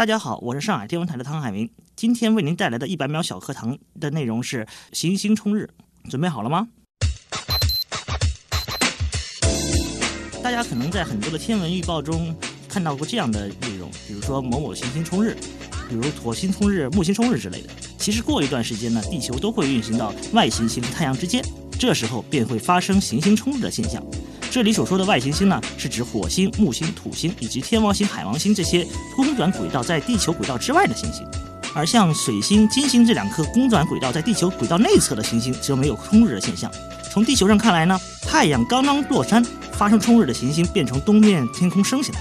大家好，我是上海天文台的汤海明。今天为您带来的一百秒小课堂的内容是行星冲日，准备好了吗？大家可能在很多的天文预报中看到过这样的内容，比如说某某行星冲日，比如火星冲日、木星冲日之类的。其实过一段时间呢，地球都会运行到外行星和太阳之间，这时候便会发生行星冲日的现象。这里所说的外行星呢，是指火星、木星、土星以及天王星、海王星这些公转轨道在地球轨道之外的行星，而像水星、金星这两颗公转轨道在地球轨道内侧的行星则没有冲日的现象。从地球上看来呢，太阳刚刚落山，发生冲日的行星便从东面天空升起来。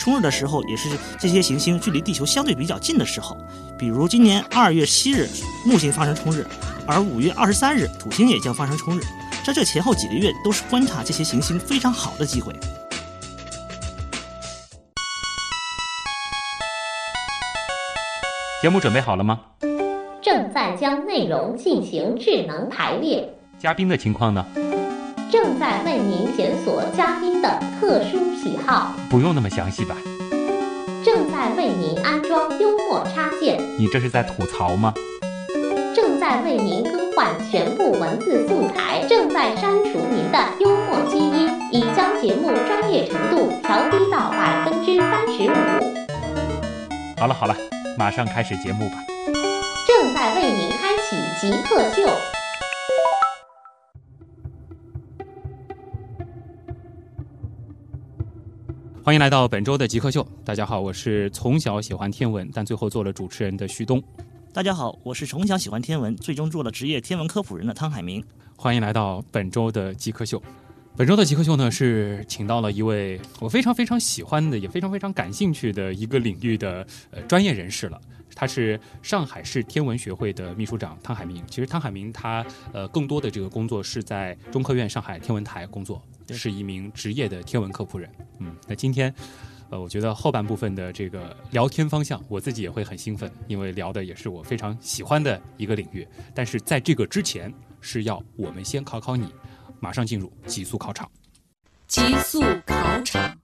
冲日的时候，也是这些行星距离地球相对比较近的时候，比如今年二月七日木星发生冲日，而五月二十三日土星也将发生冲日。在这前后几个月，都是观察这些行星非常好的机会。节目准备好了吗？正在将内容进行智能排列。嘉宾的情况呢？正在为您检索嘉宾的特殊喜好。不用那么详细吧？正在为您安装幽默插件。你这是在吐槽吗？正在为您更换全部文字素材，正在删除您的幽默基因，已将节目专业程度调低到百分之三十五。好了好了，马上开始节目吧。正在为您开启极客秀。欢迎来到本周的极客秀。大家好，我是从小喜欢天文，但最后做了主持人的旭东。大家好，我是从小喜欢天文，最终做了职业天文科普人的汤海明。欢迎来到本周的极客秀。本周的极客秀呢，是请到了一位我非常非常喜欢的，也非常非常感兴趣的一个领域的呃专业人士了。他是上海市天文学会的秘书长汤海明。其实汤海明他呃更多的这个工作是在中科院上海天文台工作，是一名职业的天文科普人。嗯，那今天。呃，我觉得后半部分的这个聊天方向，我自己也会很兴奋，因为聊的也是我非常喜欢的一个领域。但是在这个之前，是要我们先考考你，马上进入极速考场。极速考场，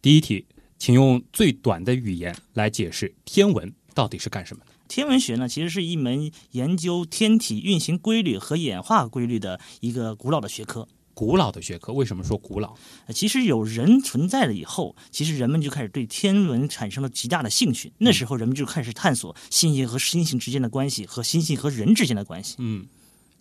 第一题，请用最短的语言来解释天文到底是干什么的？天文学呢，其实是一门研究天体运行规律和演化规律的一个古老的学科。古老的学科，为什么说古老？其实有人存在了以后，其实人们就开始对天文产生了极大的兴趣。那时候人们就开始探索星星和星星之间的关系，和星星和人之间的关系。嗯，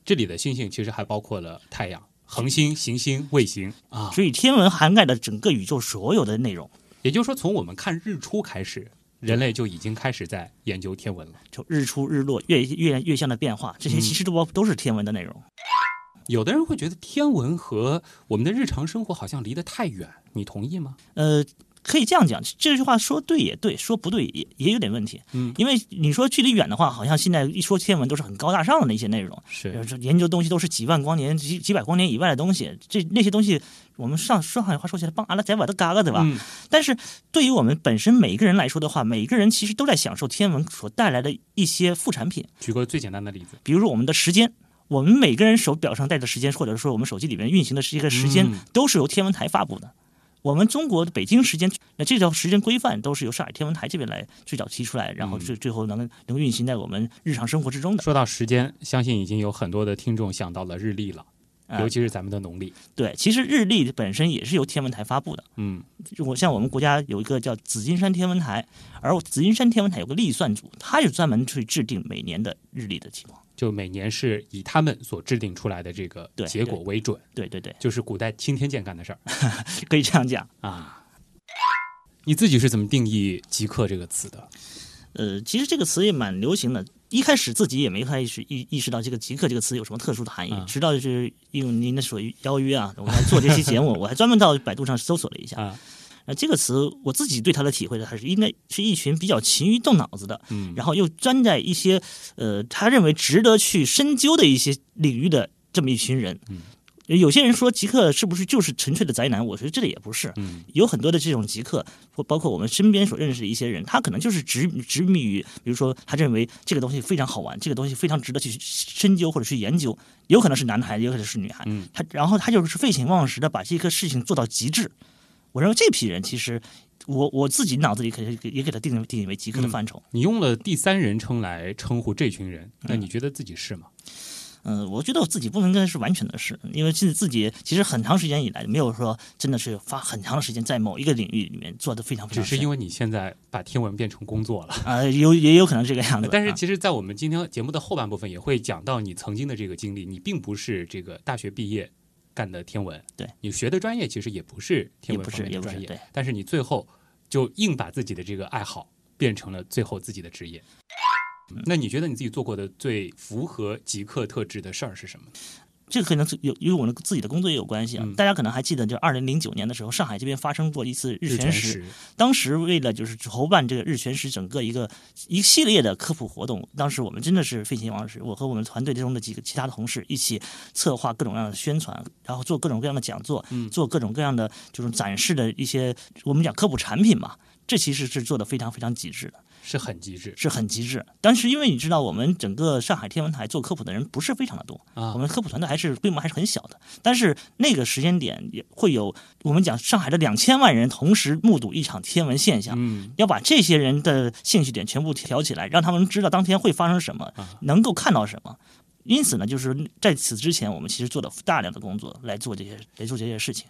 这里的星星其实还包括了太阳、恒星、行星、卫星啊。所以天文涵盖了整个宇宙所有的内容。也就是说，从我们看日出开始，人类就已经开始在研究天文了。就日出日落、月月月相的变化，这些其实都包都是天文的内容。有的人会觉得天文和我们的日常生活好像离得太远，你同意吗？呃，可以这样讲，这句话说对也对，说不对也也有点问题。嗯，因为你说距离远的话，好像现在一说天文都是很高大上的那些内容，是研究东西都是几万光年、几几百光年以外的东西。这那些东西，我们上上海话说起来，帮阿拉仔把都嘎嘎，对吧？嗯。但是对于我们本身每一个人来说的话，每一个人其实都在享受天文所带来的一些副产品。举个最简单的例子，比如说我们的时间。我们每个人手表上戴的时间，或者说我们手机里面运行的是一个时间，都是由天文台发布的。我们中国的北京时间，那这条时间规范都是由上海天文台这边来最早提出来，然后最最后能能运行在我们日常生活之中的。说到时间，相信已经有很多的听众想到了日历了，尤其是咱们的农历。对，其实日历本身也是由天文台发布的。嗯，我像我们国家有一个叫紫金山天文台，而紫金山天文台有个历算组，它就专门去制定每年的日历的情况。就每年是以他们所制定出来的这个结果为准，对对对，就是古代钦天监干的事儿，可以这样讲啊。你自己是怎么定义“极客”这个词的？呃，其实这个词也蛮流行的，一开始自己也没太意识意意识到这个“极客”这个词有什么特殊的含义，直到就是用您的所邀约啊，我来做这期节目，我还专门到百度上搜索了一下。那这个词，我自己对它的体会呢，还是应该是一群比较勤于动脑子的，嗯，然后又钻在一些呃他认为值得去深究的一些领域的这么一群人。嗯，有些人说极客是不是就是纯粹的宅男？我觉得这个也不是。嗯，有很多的这种极客，或包括我们身边所认识的一些人，他可能就是执执迷于，比如说他认为这个东西非常好玩，这个东西非常值得去深究或者去研究。有可能是男孩，也有可能是女孩。嗯，他然后他就是废寝忘食的把这个事情做到极致。我认为这批人其实我我自己脑子里可以也给他定定义为极客的范畴。你用了第三人称来称呼这群人，那你觉得自己是吗？嗯，我觉得我自己不应该是完全的是，因为自自己其实很长时间以来没有说真的是花很长的时间在某一个领域里面做的非常非常。只是因为你现在把天文变成工作了。啊、有也有可能这个样子。但是啊其实，在我们今天节目的后半部分也会讲到你曾经的这个经历。你并不是这个大学毕业干的天文，对你学的专业其实也不是天文也不是方面的专业，也不是对但是你最后就硬把自己的这个爱好变成了最后自己的职业。那你觉得你自己做过的最符合极客特质的事儿是什么？这个可能有与我们自己的工作也有关系啊。嗯大家可能还记得，就二零零九年的时候，上海这边发生过一次日全食。食，当时为了就是筹办这个日全食整个一个一系列的科普活动，当时我们真的是废寝忘食，我和我们团队中的几个其他的同事一起策划各种各样的宣传，然后做各种各样的讲座，嗯做各种各样的就是展示的一些我们讲科普产品嘛。这其实是做的非常非常极致的，是很极致是很极致。但是因为你知道，我们整个上海天文台做科普的人不是非常的多，啊我。们科普团队还是规模还是很小的，但是那个时间点也会有我们讲上海的两千万人同时目睹一场天文现象，嗯，要把这些人的兴趣点全部挑起来，让他们知道当天会发生什么啊，能够看到什么。因此呢，就是在此之前，我们其实做了大量的工作来做这些来做这些事情。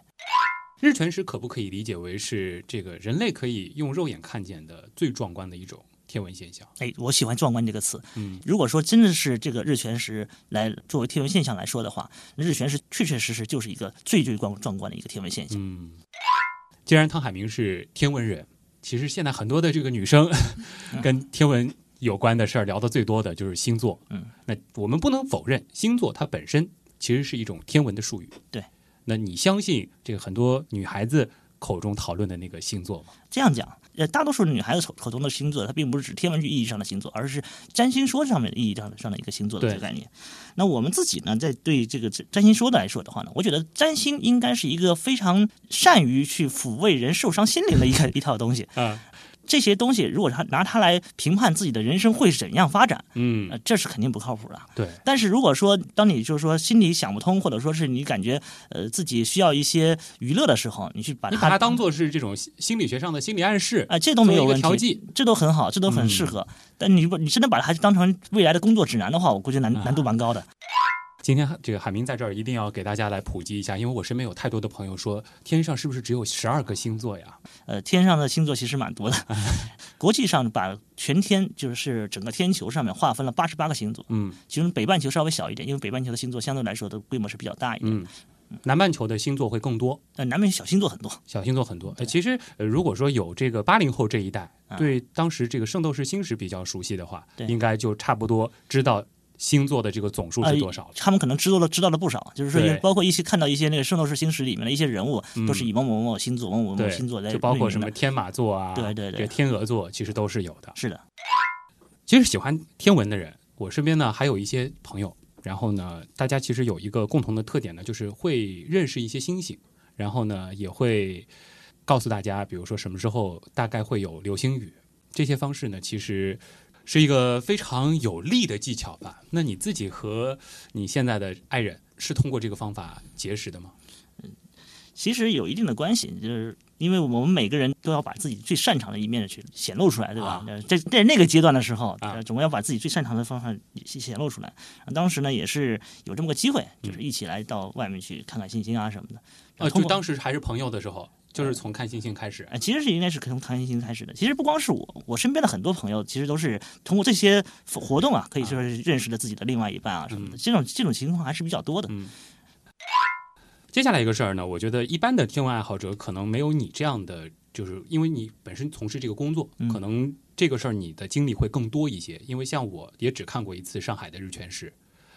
日全食可不可以理解为是这个人类可以用肉眼看见的最壮观的一种天文现象？哎，我喜欢“壮观”这个词。嗯，如果说真的是这个日全食来作为天文现象来说的话，日全食确确实实就是一个最最壮壮观的一个天文现象。嗯，既然汤海明是天文人，其实现在很多的这个女生 跟天文有关的事儿聊的最多的就是星座。嗯，那我们不能否认星座它本身其实是一种天文的术语。对，那你相信这个很多女孩子口中讨论的那个星座吗？这样讲，呃，大多数女孩子口口中的星座，它并不是指天文学意义上的星座，而是占星说上面的意义上的上的一个星座的这个概念。那我们自己呢，在对这个占星说的来说的话呢，我觉得占星应该是一个非常善于去抚慰人受伤心灵的一个 一套东西。啊，这些东西如果他拿它来评判自己的人生会怎样发展，嗯呃，，这是肯定不靠谱的。对，但是如果说当你就是说心里想不通，或者说是你感觉呃自己需要一些娱乐的时候，你去把它你把它当做是这种心心理学上的心理暗示，啊、这都没有问题。这都很好，这都很适合。但你不你真的把它当成未来的工作指南的话，我估计难啊难度蛮高的。今天这个海明在这儿一定要给大家来普及一下，因为我身边有太多的朋友说，天上是不是只有十二个星座呀？呃，天上的星座其实蛮多的，国际上把全天就是整个天球上面划分了八十八个星座，嗯其中北半球稍微小一点，因为北半球的星座相对来说的规模是比较大一点。嗯，南半球的星座会更多，呃，南半球小星座很多，小星座很多。呃，其实呃，如果说有这个八零后这一代啊对当时这个《圣斗士星矢》比较熟悉的话，应该就差不多知道星座的这个总数是多少了。他们可能知道了知道了不少，就是说包括一些看到一些那个《圣斗士星矢》里面的一些人物，嗯。都是以某某某某星座、某某某星座来就包括什么天马座啊，对对对。这天鹅座，其实都是有的。是的，其实喜欢天文的人，我身边呢还有一些朋友，然后呢，大家其实有一个共同的特点呢，就是会认识一些星星，然后呢也会告诉大家，比如说什么时候大概会有流星雨，这些方式呢，其实是一个非常有利的技巧吧。那你自己和你现在的爱人是通过这个方法结识的吗？嗯其实有一定的关系，就是因为我们每个人都要把自己最擅长的一面去显露出来，对吧在在那个阶段的时候，总要把自己最擅长的方法显露出来。当时呢，也是有这么个机会，就是一起来到外面去看看星星啊什么的。呃，就当时还是朋友的时候，就是从看星星开始。呃，其实是应该是从看星星开始的。其实不光是我，我身边的很多朋友，其实都是通过这些活动啊，可以说是认识了自己的另外一半啊什么的。嗯这种这种情况还是比较多的。嗯。接下来一个事儿呢，我觉得一般的天文爱好者可能没有你这样的，就是因为你本身从事这个工作，嗯可能这个事儿你的经历会更多一些。因为像我也只看过一次上海的日全食，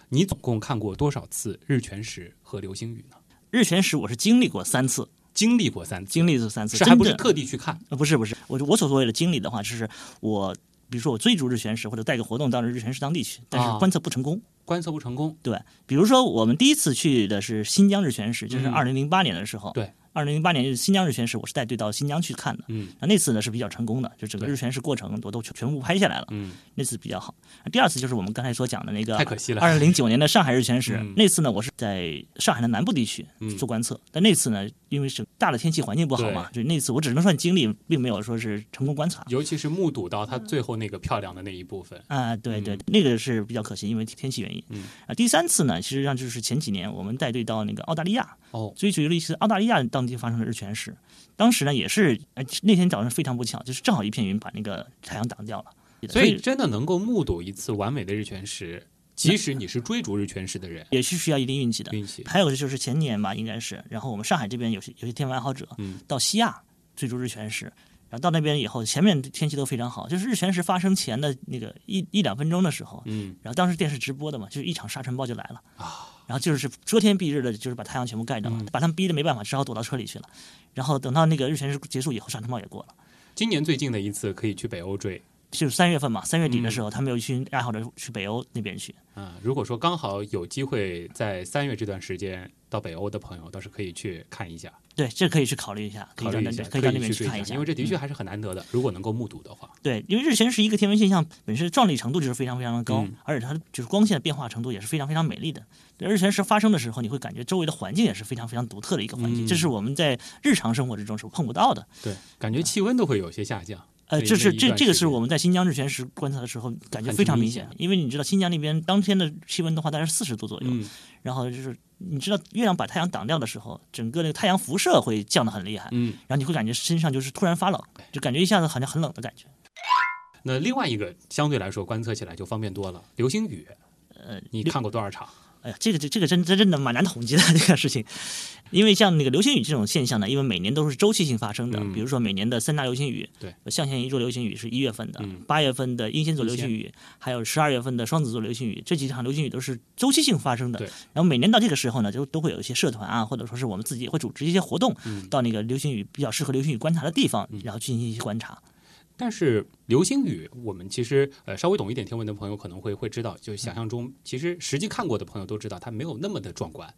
你总共看过多少次日全食和流星雨呢？日全食我是经历过三次，经历过三次，经历过三次，是还不是特地去看？呃，不是不是，我我所谓的经历的话，就是我，比如说我追逐日全食，或者带个活动到日全食当地去，但啊是观测不成功。观测不成功，对，比如说我们第一次去的是新疆日全食，就是嗯二零零八年的时候。对。二零零八年新疆日全食，我是带队到新疆去看的。嗯那那次呢是比较成功的，就整个日全食过程我都全全部拍下来了。嗯，那次比较好。第二次就是我们刚才所讲的那个，太可惜了二零零九年的上海日全食，嗯那次呢，我是在上海的南部地区嗯做观测，但那次呢，因为是大的天气环境不好嘛，就那次我只能算经历，并没有说是成功观察。尤其是目睹到它最后那个漂亮的那一部分。啊，对对，嗯那个是比较可惜，因为天气原因。嗯啊，第三次呢，实际上就是前几年我们带队到那个澳大利亚，哦，追随了一次澳大利亚当地发生了日全食。当时呢，也是呃那天早上非常不巧，就是正好一片云把那个太阳挡掉了。所以真的能够目睹一次完美的日全食，即使你是追逐日全食的人，也是需要一定运气的。运气。还有就是前年吧，应该是，然后我们上海这边有些有些天文爱好者，嗯到西亚追逐日全食，然后到那边以后，前面天气都非常好，就是日全食发生前的那个一一两分钟的时候，嗯然后当时电视直播的嘛，就是一场沙尘暴就来了啊，然后就是遮天蔽日的，就是把太阳全部盖着了，嗯把他们逼得没办法，只好躲到车里去了。然后等到那个日全食结束以后，沙尘暴也过了。今年最近的一次可以去北欧追就是三月份嘛，三月底的时嗯候，他们有一群爱好者去北欧那边去。啊。如果说刚好有机会在三月这段时间到北欧的朋友，倒是可以去看一下，对，这可以去考虑一下，可以到那边去追看一下，因为这的确嗯还是很难得的。如果能够目睹的话，对，因为日全食一个天文现象本身壮丽程度就是非常非常的高，嗯而且它就是光线的变化程度也是非常非常美丽的。对日全食发生的时候，你会感觉周围的环境也是非常非常独特的一个环境，嗯这是我们在日常生活之中是碰不到的。对，感觉气温都会有些下降。呃，这是这这个是我们在新疆日全食观测的时候感觉非常明明显显，因为你知道新疆那边当天的气温的话大概是四十度左右，嗯然后就是你知道月亮把太阳挡掉的时候，整个那个太阳辐射会降得很厉害，嗯。然后你会感觉身上就是突然发冷，就感觉一下子好像很冷的感觉。那另外一个相对来说观测起来就方便多了，流星雨，呃，你看过多少场？哎呀，这个这这个真真真的蛮难统计的这个事情，因为像那个流星雨这种现象呢，因为每年都是周期性发生的，嗯。比如说每年的三大流星雨，对，象限一座流星雨是一月份的嗯，八、月份的英仙座流星雨，还有十二月份的双子座流星雨，这几场流星雨都是周期性发生的。对。然后每年到这个时候呢，就都会有一些社团啊，或者说是我们自己也会组织一些活动，嗯。到那个流星雨比较适合流星雨观察的地方，嗯。然后进行一些观察。但是流星雨，我们其实呃稍微懂一点天文的朋友可能会会知道，就想象中，其实实际看过的朋友都知道，它没有那么的壮观。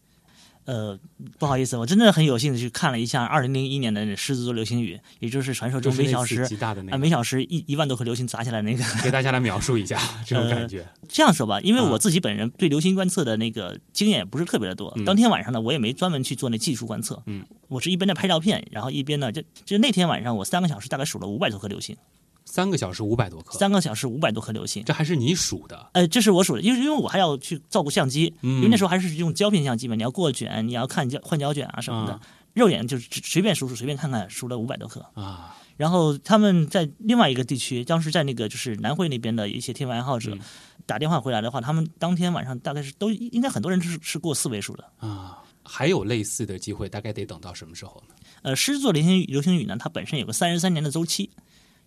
呃，不好意思，我真的很有幸的去看了一下二零零一年的狮子座流星雨，也就是传说中每小时啊、极大的那个，每小时一一万多颗流星砸下来那个。给大家来描述一下 这种感觉。这样说吧，因为啊我自己本人对流星观测的那个经验也不是特别的多。嗯当天晚上呢，我也没专门去做那技术观测。嗯，我是一边在拍照片，然后一边呢，就就那天晚上我三个小时大概数了五百多颗流星，三个小时五百多颗，三个小时五百多颗流星。这还是你数的。呃，这是我数的，因为因为我还要去照顾相机，嗯因为那时候还是用胶片相机嘛，你要过卷，你要看胶换胶卷啊什么的，啊肉眼就是随便数数随便看看，数了五百多颗。啊，然后他们在另外一个地区，当时在那个就是南汇那边的一些天文爱好者、嗯打电话回来的话，他们当天晚上大概是都应该很多人是是过四位数的。啊，还有类似的机会，大概得等到什么时候呢？呃，狮子座流星雨流星雨呢，它本身有个三十三年的周期，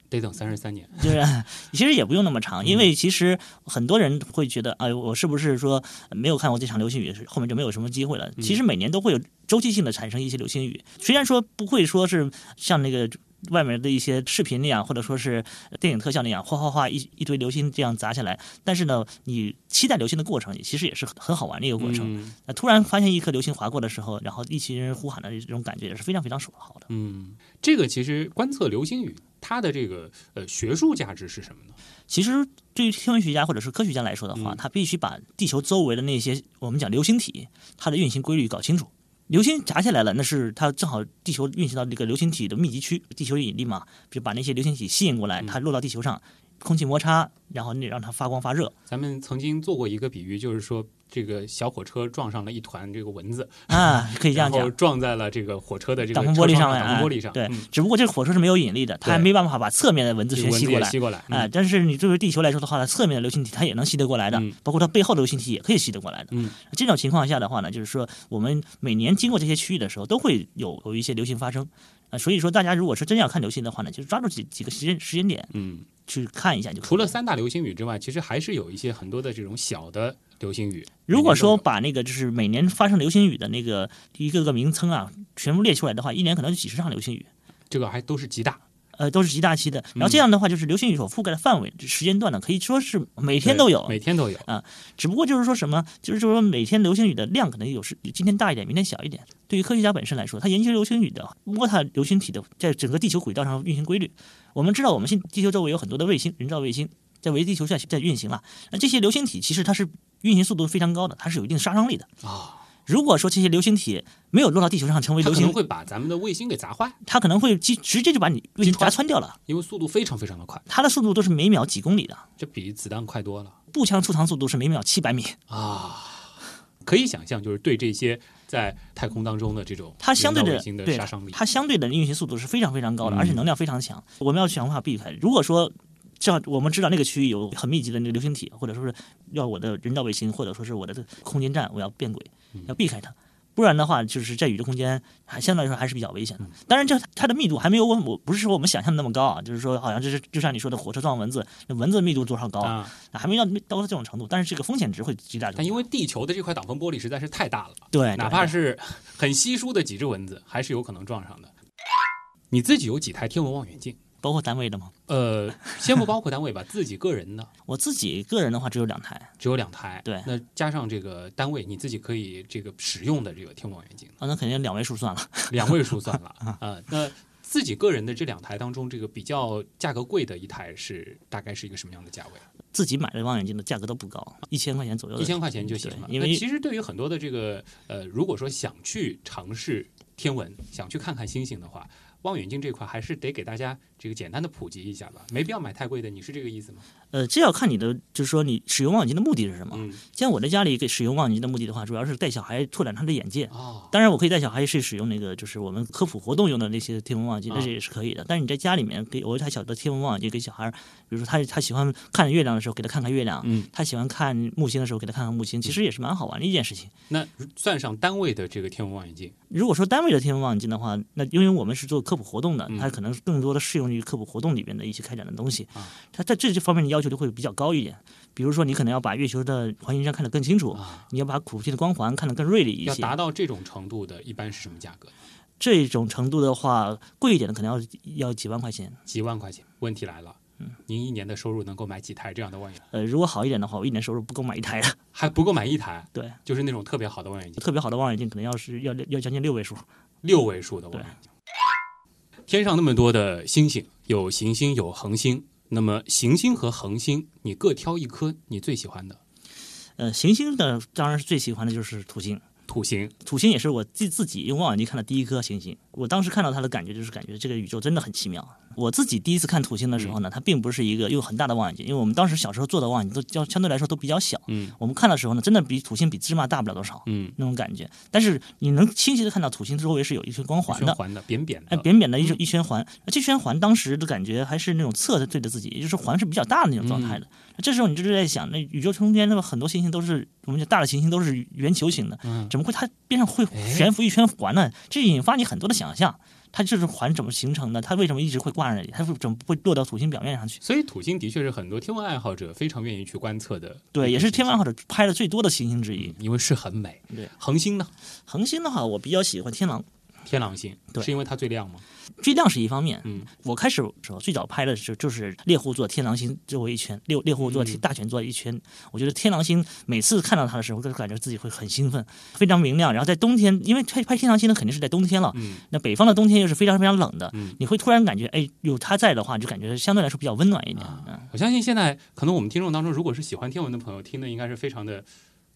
得等三十三年。就是其实也不用那么嗯长，因为其实很多人会觉得，哎，我是不是说没有看过这场流星雨，后面就没有什么机会了？嗯其实每年都会有周期性的产生一些流星雨，虽然说不会说是像那个。外面的一些视频那样，或者说是电影特效那样，哗哗哗一一堆流星这样砸下来，但是呢，你期待流星的过程，其实也是很很好玩的一个过程。嗯那突然发现一颗流星划过的时候，然后一群人呼喊的这种感觉也是非常非常好的。嗯，这个其实观测流星雨，它的这个呃学术价值是什么呢？其实对于天文学家或者是科学家来说的话，嗯他必须把地球周围的那些我们讲流星体它的运行规律搞清楚。流星砸下来了，那是它正好地球运行到这个流星体的密集区，地球引力嘛，就把那些流星体吸引过来，嗯。它落到地球上，空气摩擦，然后那让它发光发热。咱们曾经做过一个比喻，就是说这个小火车撞上了一团这个蚊子，啊，可以这样讲。撞在了这个火车的这个挡风玻璃上面，哎挡风玻璃上。对嗯，只不过这个火车是没有引力的，它还没办法把侧面的蚊子全吸过来。吸过来。哎、嗯但是你作为地球来说的话，呢侧面的流星体它也能吸得过来的，嗯包括它背后的流星体也可以吸得过来的。嗯，这种情况下的话呢，就是说我们每年经过这些区域的时候，都会有有一些流星发生。啊、所以说大家如果是真要看流星的话呢，就是抓住几几个时间时间点嗯，去看一下就可以。除了三大流星雨之外，其实还是有一些很多的这种小的流星雨。如果说把那个就是每年发生流星雨的那个一个个名称啊，全部列出来的话，一年可能就几十场流星雨。这个还都是极大。呃，都是极大期的。然后这样的话，就是流星雨所覆盖的范围、时间段呢，可以说是每天都有，每天都有啊。只不过就是说什么，就是说每天流星雨的量可能有时今天大一点，明天小一点。对于科学家本身来说，他研究流星雨的摸它流星体的在整个地球轨道上运行规律。我们知道，我们现地球周围有很多的卫星，人造卫星在围地球在在运行了。那这些流星体其实它是运行速度非常高的，它是有一定杀伤力的啊。如果说这些流星体没有落到地球上成为流星，可能会把咱们的卫星给砸坏。它可能会直直接就把你卫星砸穿掉了，因为速度非常非常的快。它的速度都是每秒几公里的，这比子弹快多了。步枪出膛速度是每秒七百米啊！可以想象，就是对这些在太空当中的这种它相对的对杀伤力，它相对的运行速度是非常非常高的，而且能量非常强。我们要想办法避开。如果说这样，我们知道那个区域有很密集的那个流星体，或者说是要我的人造卫星，或者说是我的空间站，我要变轨，要避开它。不然的话，就是在宇宙空间还相对来说还是比较危险的。当然，这它的密度还没有我我不是说我们想象的那么高啊，就是说好像就是就像你说的火车撞蚊子，那蚊子密度多少高啊？还没到到这种程度。但是这个风险值会极大。但因为地球的这块挡风玻璃实在是太大了，对，哪怕是很稀疏的几只蚊子，还是有可能撞上的。你自己有几台天文望远镜？包括单位的吗？呃，先不包括单位吧，自己个人的。我自己个人的话只有两台，只有两台。对，那加上这个单位，你自己可以这个使用的这个天文望远镜啊，那肯定两位数算了，两位数算了 啊。那自己个人的这两台当中，这个比较价格贵的一台是大概是一个什么样的价位？自己买的望远镜的价格都不高，一千块钱左右，一千块钱就行了。因为其实对于很多的这个呃，如果说想去尝试天文，想去看看星星的话。望远镜这块还是得给大家这个简单的普及一下吧，没必要买太贵的，你是这个意思吗？呃，这要看你的，就是说你使用望远镜的目的是什么。嗯，像我在家里给使用望远镜的目的的话，主要是带小孩拓展他的眼界。哦，当然我可以带小孩去使用那个，就是我们科普活动用的那些天文望远镜，那这也是可以的。但是你在家里面给我一台小的天文望远镜给小孩，比如说他他喜欢看月亮的时候，给他看看月亮。嗯，他喜欢看木星的时候，给他看看木星，其实也是蛮好玩的一件事情。那算上单位的这个天文望远镜，如果说单位的天文望远镜的话，那因为我们是做科普活动的，它可能更多的适用于科普活动里面的一些开展的东西。啊，它在这些方面的要求就会比较高一点。比如说，你可能要把月球的环形山看得更清楚，你要把土星的光环看得更锐利一些。要达到这种程度的，一般是什么价格？这种程度的话，贵一点的可能要要几万块钱。几万块钱？问题来了，嗯，您一年的收入能够买几台这样的望远镜？呃，如果好一点的话，我一年收入不够买一台的，还不够买一台。对，就是那种特别好的望远镜，特别好的望远镜可能要是要要将近六位数，六位数的望远镜。天上那么多的星星，有行星，有恒星。那么行星和恒星，你各挑一颗你最喜欢的。呃，行星的当然是最喜欢的就是土星。土星，土星也是我自自己用望远镜看的第一颗行星。我当时看到它的感觉就是感觉这个宇宙真的很奇妙。我自己第一次看土星的时候呢，它并不是一个用很大的望远镜，因为我们当时小时候做的望远镜都相相对来说都比较小。嗯，我们看的时候呢，真的比土星比芝麻大不了多少。嗯，那种感觉。但是你能清晰的看到土星周围是有一圈光环的，环的扁扁的，哎，扁扁的一一圈环。这圈环当时的感觉还是那种侧着对着自己，也就是环是比较大的那种状态的。这时候你就是在想，那宇宙中间那么很多行星都是我们讲大的行星都是圆球形的，怎么会它边上会悬浮一圈环呢？这引发你很多的想象。它这是环怎么形成的？它为什么一直会挂在那里？它怎么不会落到土星表面上去？所以土星的确是很多天文爱好者非常愿意去观测的。对，也是天文爱好者拍的最多的行星之一，因为是很美。对，恒星呢？恒星的话，我比较喜欢天狼。天狼星，对，是因为它最亮吗？最亮是一方面。嗯，我开始时候最早拍的时候就是猎户座天狼星周围一圈，猎猎户座大全座一圈。我觉得天狼星每次看到它的时候，都感觉自己会很兴奋，非常明亮。然后在冬天，因为拍拍天狼星呢，肯定是在冬天了。嗯，那北方的冬天又是非常非常冷的。嗯，你会突然感觉，哎，有它在的话，就感觉相对来说比较温暖一点。嗯，我相信现在可能我们听众当中，如果是喜欢天文的朋友，听的应该是非常的。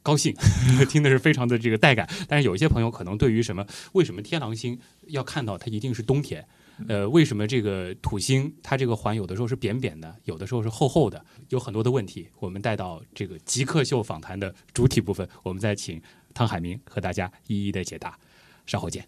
高兴，听的是非常的这个带感，但是有一些朋友可能对于什么为什么天狼星要看到它一定是冬天，呃，为什么这个土星它这个环有的时候是扁扁的，有的时候是厚厚的，有很多的问题，我们带到这个极客秀访谈的主体部分，我们再请汤海明和大家一一的解答，稍后见。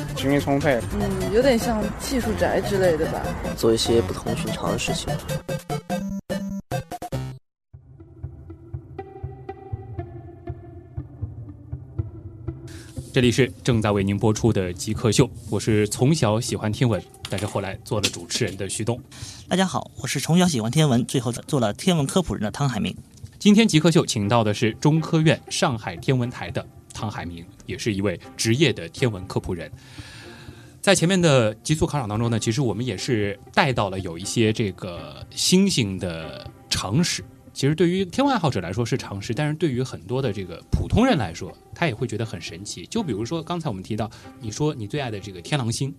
精力充沛。嗯，有点像技术宅之类的吧。做一些不同寻常的事情。这里是正在为您播出的《极客秀》，我是从小喜欢天文，但是后来做了主持人的徐东。大家好，我是从小喜欢天文，最后做了天文科普人的汤海明。今天《极客秀》请到的是中科院上海天文台的汤海明，也是一位职业的天文科普人。在前面的极速考场当中呢，其实我们也是带到了有一些这个星星的常识。其实对于天文爱好者来说是常识，但是对于很多的这个普通人来说，他也会觉得很神奇。就比如说刚才我们提到，你说你最爱的这个天狼星，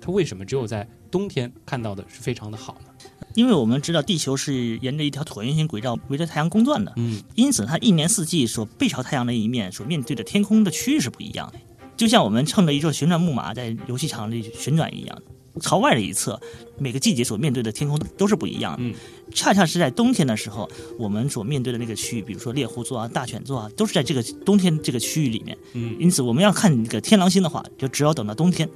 它为什么只有在冬天看到的是非常的好呢？因为我们知道地球是沿着一条椭圆形轨道围着太阳公转的，嗯，因此它一年四季所背朝太阳的一面所面对的天空的区域是不一样的。就像我们乘着一座旋转木马在游戏场里旋转一样，朝外的一侧，每个季节所面对的天空都是不一样的。嗯，恰恰是在冬天的时候，我们所面对的那个区域，比如说猎户座啊、大犬座啊，都是在这个冬天这个区域里面。嗯，因此我们要看这个天狼星的话，就只要等到冬天。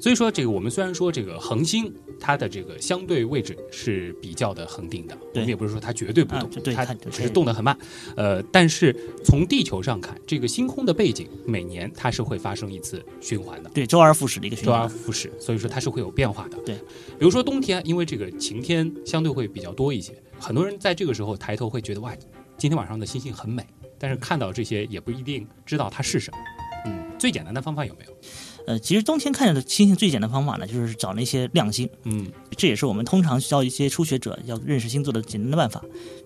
所以说，这个我们虽然说这个恒星它的这个相对位置是比较的恒定的，我们也不是说它绝对不动，对它只是动得很慢。呃，但是从地球上看，这个星空的背景每年它是会发生一次循环的，对，周而复始的一个循环，周而复始，所以说它是会有变化的。对，比如说冬天，因为这个晴天相对会比较多一些，很多人在这个时候抬头会觉得哇，今天晚上的星星很美，但是看到这些也不一定知道它是什么。嗯，最简单的方法有没有？呃，其实冬天看见的星星最简单的方法呢，就是找那些亮星。嗯，这也是我们通常教一些初学者要认识星座的简单的办法。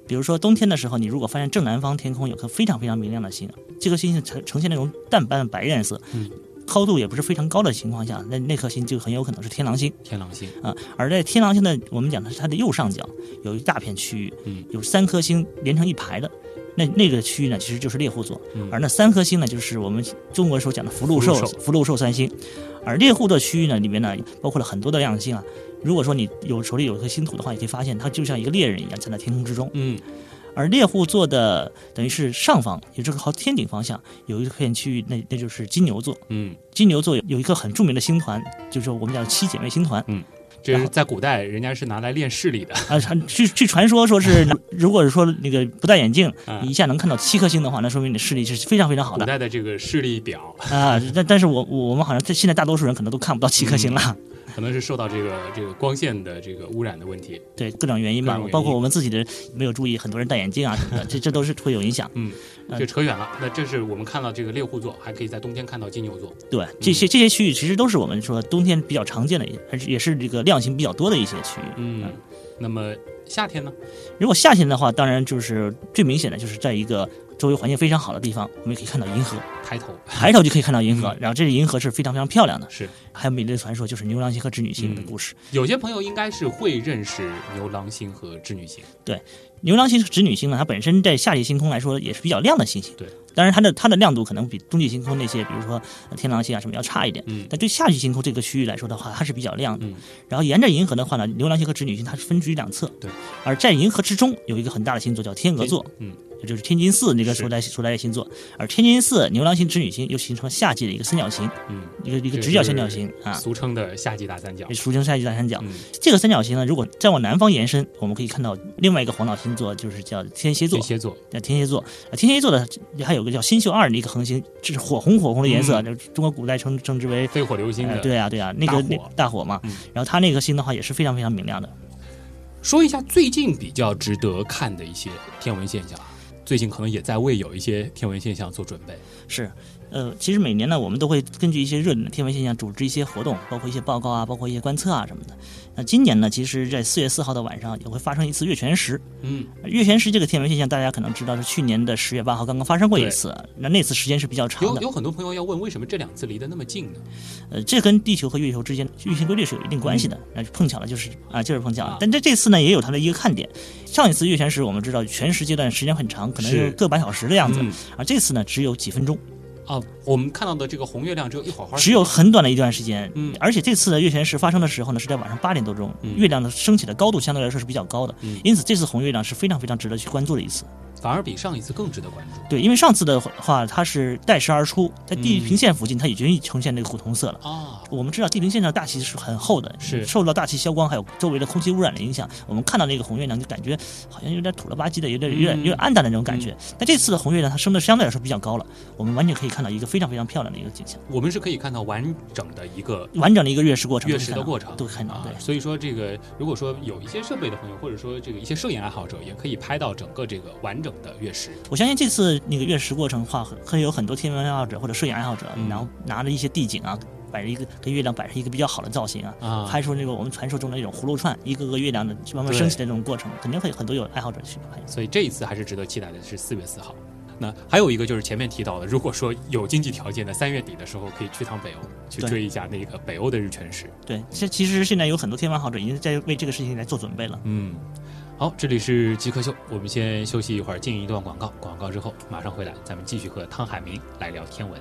比如说冬天的时候，你如果发现正南方天空有颗非常非常明亮的星，这颗星星呈呈现那种淡斑的白颜色，嗯，高度也不是非常高的情况下，那那颗星就很有可能是天狼星。天狼星啊，而在天狼星的我们讲的是它的右上角有一大片区域，嗯，有三颗星连成一排的。那那个区域呢，其实就是猎户座，嗯、而那三颗星呢，就是我们中国所讲的福禄寿福禄寿三星。而猎户座区域呢，里面呢包括了很多的亮星啊。如果说你有手里有一颗星图的话，你可以发现它就像一个猎人一样站在天空之中。嗯，而猎户座的等于是上方，也就是靠天顶方向有一片区域，那那就是金牛座。嗯，金牛座有一个很著名的星团，就是我们叫七姐妹星团。嗯。这是在古代，人家是拿来练视力的啊。据据传说，说是 如果是说那个不戴眼镜，你一下能看到七颗星的话，那说明你的视力是非常非常好的。古代的这个视力表啊，但但是我我们好像在现在大多数人可能都看不到七颗星了。嗯可能是受到这个这个光线的这个污染的问题，对各种原因吧，包括我们自己的没有注意，很多人戴眼镜啊什么的，这这都是会有影响。嗯，这扯远了。那这是我们看到这个猎户座，还可以在冬天看到金牛座。对，这些这些区域其实都是我们说冬天比较常见的，也是这个亮星比较多的一些区域。嗯，那么夏天呢？如果夏天的话，当然就是最明显的就是在一个周围环境非常好的地方，我们也可以看到银河。抬头，抬头就可以看到银河，然后这个银河是非常非常漂亮的。是，还有美丽的传说，就是牛郎星和织女星的故事。有些朋友应该是会认识牛郎星和织女星。对，牛郎星是织女星呢，它本身在夏季星空来说也是比较亮的星星。对，当然它的它的亮度可能比冬季星空那些，比如说天狼星啊什么要差一点。嗯，但对夏季星空这个区域来说的话，它是比较亮的。嗯，然后沿着银河的话呢，牛郎星和织女星它是分居两侧。对，而在银河之中有一个很大的星座叫天鹅座。嗯。也就是天津四那个所在所在的星座，而天津四牛郎星、织女星又形成夏季的一个三角形，嗯，一个一个直角三角形啊，俗称的夏季大三角，俗称夏季大三角。嗯、这个三角形呢，如果再往南方延伸，我们可以看到另外一个黄道星座，就是叫天蝎座。天蝎座叫天蝎座，天蝎座的还有个叫星宿二的一个恒星，这是火红火红的颜色，就、嗯、中国古代称称之为飞火流星对啊对啊，那个大火大火嘛。嗯、然后它那个星的话也是非常非常明亮的。说一下最近比较值得看的一些天文现象。最近可能也在为有一些天文现象做准备。是，呃，其实每年呢，我们都会根据一些热点的天文现象组织一些活动，包括一些报告啊，包括一些观测啊什么的。那今年呢，其实，在四月四号的晚上也会发生一次月全食。嗯，月全食这个天文现象，大家可能知道是去年的十月八号刚刚发生过一次。那那次时间是比较长的。有有很多朋友要问，为什么这两次离得那么近呢？呃，这跟地球和月球之间运行规律是有一定关系的。那、嗯、碰巧了，就是啊，就是碰巧了。但这这次呢，也有它的一个看点。上一次月全食，我们知道全食阶段时间很长，可能有个把小时的样子。嗯、而这次呢，只有几分钟。啊，我们看到的这个红月亮只有一会儿，只有很短的一段时间。嗯，而且这次的月全食发生的时候呢，是在晚上八点多钟，嗯、月亮的升起的高度相对来说是比较高的，嗯、因此这次红月亮是非常非常值得去关注的一次。反而比上一次更值得关注。对，因为上次的话，它是带时而出，在地平线附近，它已经呈现那个古铜色了。啊，我们知道地平线上大气是很厚的，是受到大气消光还有周围的空气污染的影响，我们看到那个红月亮就感觉好像有点土了吧唧的，有点有点有点暗淡的那种感觉。但这次的红月亮它升的相对来说比较高了，我们完全可以看到一个非常非常漂亮的一个景象。我们是可以看到完整的一个完整的一个月食过程，月食的过程都看到。啊对，所以说这个如果说有一些设备的朋友，或者说这个一些摄影爱好者，也可以拍到整个这个完整的月食。我相信这次那个月食过程的话，会有很多天文爱好者或者摄影爱好者，嗯然后拿着一些地景啊。摆着一个跟月亮摆成一个比较好的造型啊，啊拍出那个我们传说中的那种葫芦串，一个个月亮的慢慢升起的那种过程，肯定会很多有爱好者去拍。所以这一次还是值得期待的，是四月四号。那还有一个就是前面提到的，如果说有经济条件的，三月底的时候可以去趟北欧，去追一下那个北欧的日全食。对，这其实现在有很多天文爱好者已经在为这个事情来做准备了。嗯，好，这里是极客秀，我们先休息一会儿，进一段广告，广告之后马上回来，咱们继续和汤海明来聊天文。